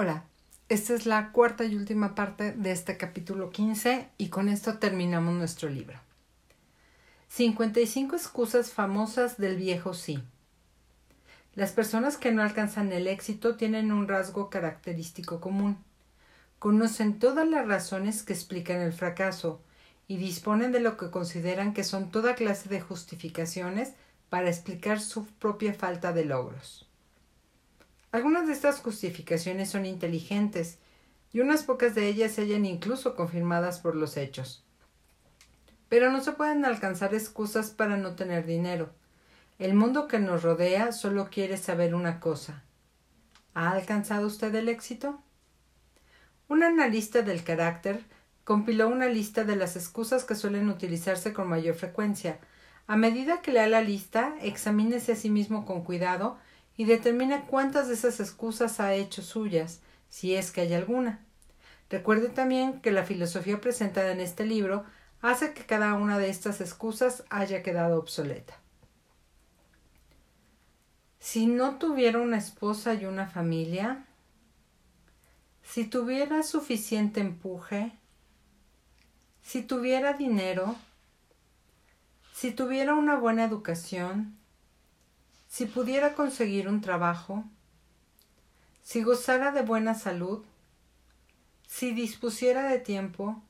Hola, esta es la cuarta y última parte de este capítulo 15 y con esto terminamos nuestro libro. 55 excusas famosas del viejo sí. Las personas que no alcanzan el éxito tienen un rasgo característico común. Conocen todas las razones que explican el fracaso y disponen de lo que consideran que son toda clase de justificaciones para explicar su propia falta de logros. Algunas de estas justificaciones son inteligentes y unas pocas de ellas se hallan incluso confirmadas por los hechos. Pero no se pueden alcanzar excusas para no tener dinero. El mundo que nos rodea solo quiere saber una cosa. ¿Ha alcanzado usted el éxito? Un analista del carácter compiló una lista de las excusas que suelen utilizarse con mayor frecuencia. A medida que lea la lista, examínese a sí mismo con cuidado y determina cuántas de esas excusas ha hecho suyas, si es que hay alguna. Recuerde también que la filosofía presentada en este libro hace que cada una de estas excusas haya quedado obsoleta. Si no tuviera una esposa y una familia, si tuviera suficiente empuje, si tuviera dinero, si tuviera una buena educación, si pudiera conseguir un trabajo, si gozara de buena salud, si dispusiera de tiempo,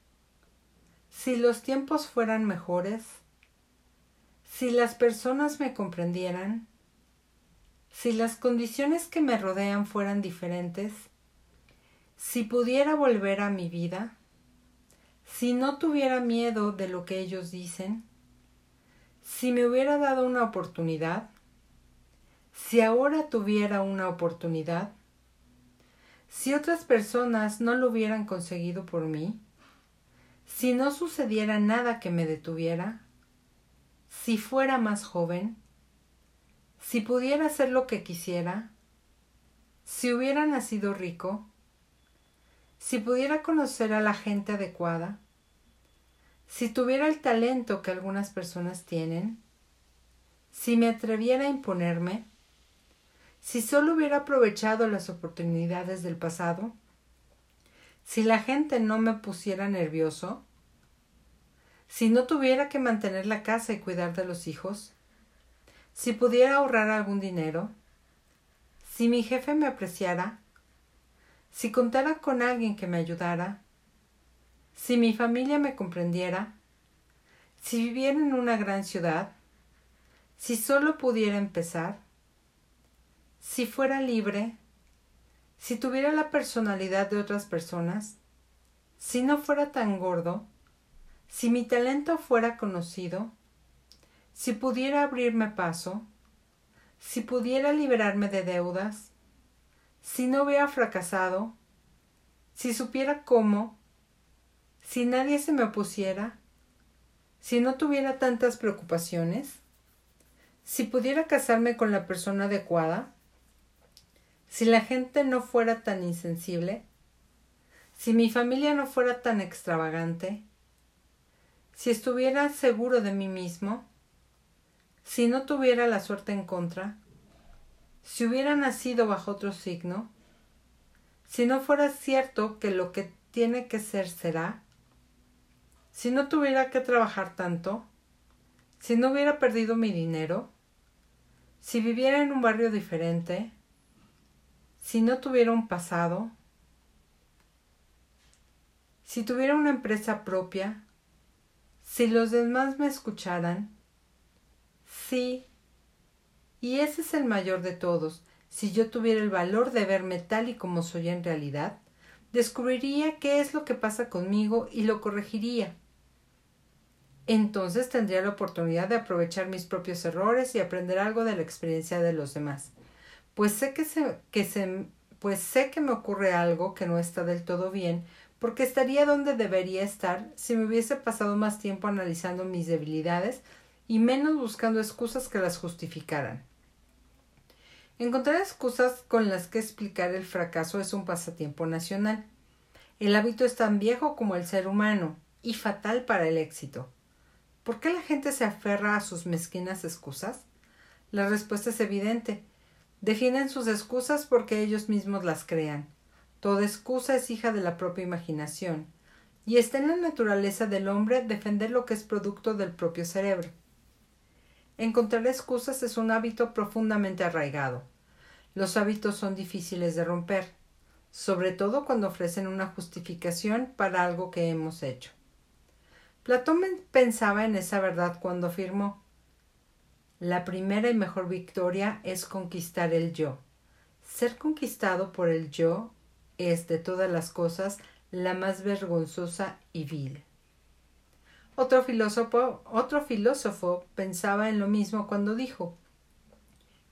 si los tiempos fueran mejores, si las personas me comprendieran, si las condiciones que me rodean fueran diferentes, si pudiera volver a mi vida, si no tuviera miedo de lo que ellos dicen, si me hubiera dado una oportunidad, si ahora tuviera una oportunidad, si otras personas no lo hubieran conseguido por mí, si no sucediera nada que me detuviera, si fuera más joven, si pudiera hacer lo que quisiera, si hubiera nacido rico, si pudiera conocer a la gente adecuada, si tuviera el talento que algunas personas tienen, si me atreviera a imponerme, si solo hubiera aprovechado las oportunidades del pasado, si la gente no me pusiera nervioso, si no tuviera que mantener la casa y cuidar de los hijos, si pudiera ahorrar algún dinero, si mi jefe me apreciara, si contara con alguien que me ayudara, si mi familia me comprendiera, si viviera en una gran ciudad, si solo pudiera empezar, si fuera libre, si tuviera la personalidad de otras personas, si no fuera tan gordo, si mi talento fuera conocido, si pudiera abrirme paso, si pudiera liberarme de deudas, si no hubiera fracasado, si supiera cómo, si nadie se me opusiera, si no tuviera tantas preocupaciones, si pudiera casarme con la persona adecuada, si la gente no fuera tan insensible, si mi familia no fuera tan extravagante, si estuviera seguro de mí mismo, si no tuviera la suerte en contra, si hubiera nacido bajo otro signo, si no fuera cierto que lo que tiene que ser será, si no tuviera que trabajar tanto, si no hubiera perdido mi dinero, si viviera en un barrio diferente, si no tuviera un pasado, si tuviera una empresa propia, si los demás me escucharan, sí, y ese es el mayor de todos, si yo tuviera el valor de verme tal y como soy en realidad, descubriría qué es lo que pasa conmigo y lo corregiría. Entonces tendría la oportunidad de aprovechar mis propios errores y aprender algo de la experiencia de los demás pues sé que se, que se, pues sé que me ocurre algo que no está del todo bien, porque estaría donde debería estar si me hubiese pasado más tiempo analizando mis debilidades y menos buscando excusas que las justificaran. Encontrar excusas con las que explicar el fracaso es un pasatiempo nacional. El hábito es tan viejo como el ser humano y fatal para el éxito. ¿Por qué la gente se aferra a sus mezquinas excusas? La respuesta es evidente. Defienden sus excusas porque ellos mismos las crean. Toda excusa es hija de la propia imaginación, y está en la naturaleza del hombre defender lo que es producto del propio cerebro. Encontrar excusas es un hábito profundamente arraigado. Los hábitos son difíciles de romper, sobre todo cuando ofrecen una justificación para algo que hemos hecho. Platón pensaba en esa verdad cuando afirmó La primera y mejor victoria es conquistar el yo. Ser conquistado por el yo es de todas las cosas la más vergonzosa y vil. Otro filósofo, otro filósofo pensaba en lo mismo cuando dijo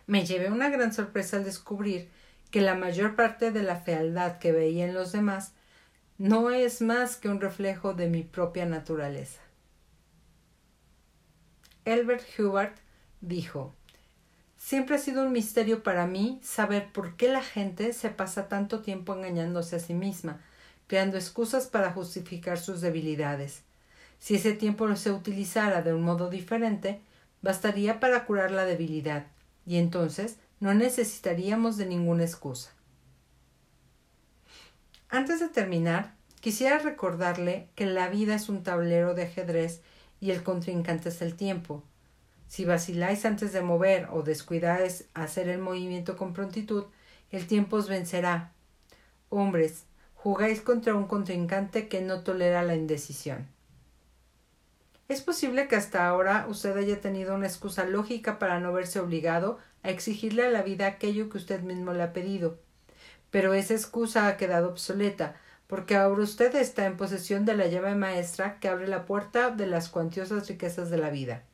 Me llevé una gran sorpresa al descubrir que la mayor parte de la fealdad que veía en los demás no es más que un reflejo de mi propia naturaleza. Elbert Hubbard dijo Siempre ha sido un misterio para mí saber por qué la gente se pasa tanto tiempo engañándose a sí misma, creando excusas para justificar sus debilidades. Si ese tiempo se utilizara de un modo diferente, bastaría para curar la debilidad, y entonces no necesitaríamos de ninguna excusa. Antes de terminar, quisiera recordarle que la vida es un tablero de ajedrez y el contrincante es el tiempo. Si vaciláis antes de mover o descuidáis hacer el movimiento con prontitud, el tiempo os vencerá. Hombres, jugáis contra un contrincante que no tolera la indecisión. Es posible que hasta ahora usted haya tenido una excusa lógica para no verse obligado a exigirle a la vida aquello que usted mismo le ha pedido. Pero esa excusa ha quedado obsoleta, porque ahora usted está en posesión de la llave maestra que abre la puerta de las cuantiosas riquezas de la vida.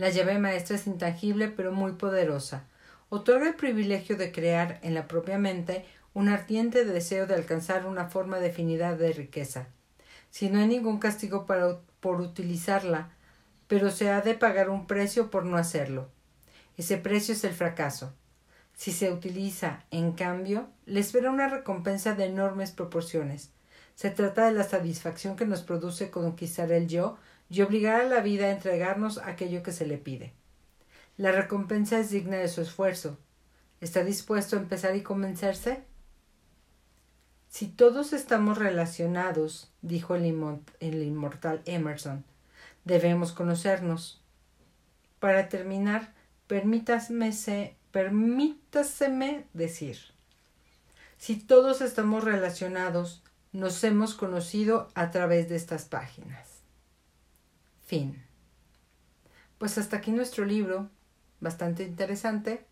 La llave maestra es intangible pero muy poderosa. Otorga el privilegio de crear en la propia mente un ardiente deseo de alcanzar una forma definida de riqueza. Si no hay ningún castigo por utilizarla, pero se ha de pagar un precio por no hacerlo. Ese precio es el fracaso. Si se utiliza, en cambio, le espera una recompensa de enormes proporciones. Se trata de la satisfacción que nos produce conquistar el yo y obligar a la vida a entregarnos aquello que se le pide. La recompensa es digna de su esfuerzo. ¿Está dispuesto a empezar y convencerse? Si todos estamos relacionados, dijo el, inmortal Emerson, debemos conocernos. Para terminar, permítaseme decir, si todos estamos relacionados, nos hemos conocido a través de estas páginas. Fin. Pues hasta aquí nuestro libro, bastante interesante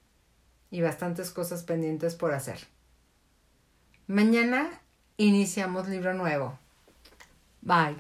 y bastantes cosas pendientes por hacer. Mañana iniciamos libro nuevo. Bye.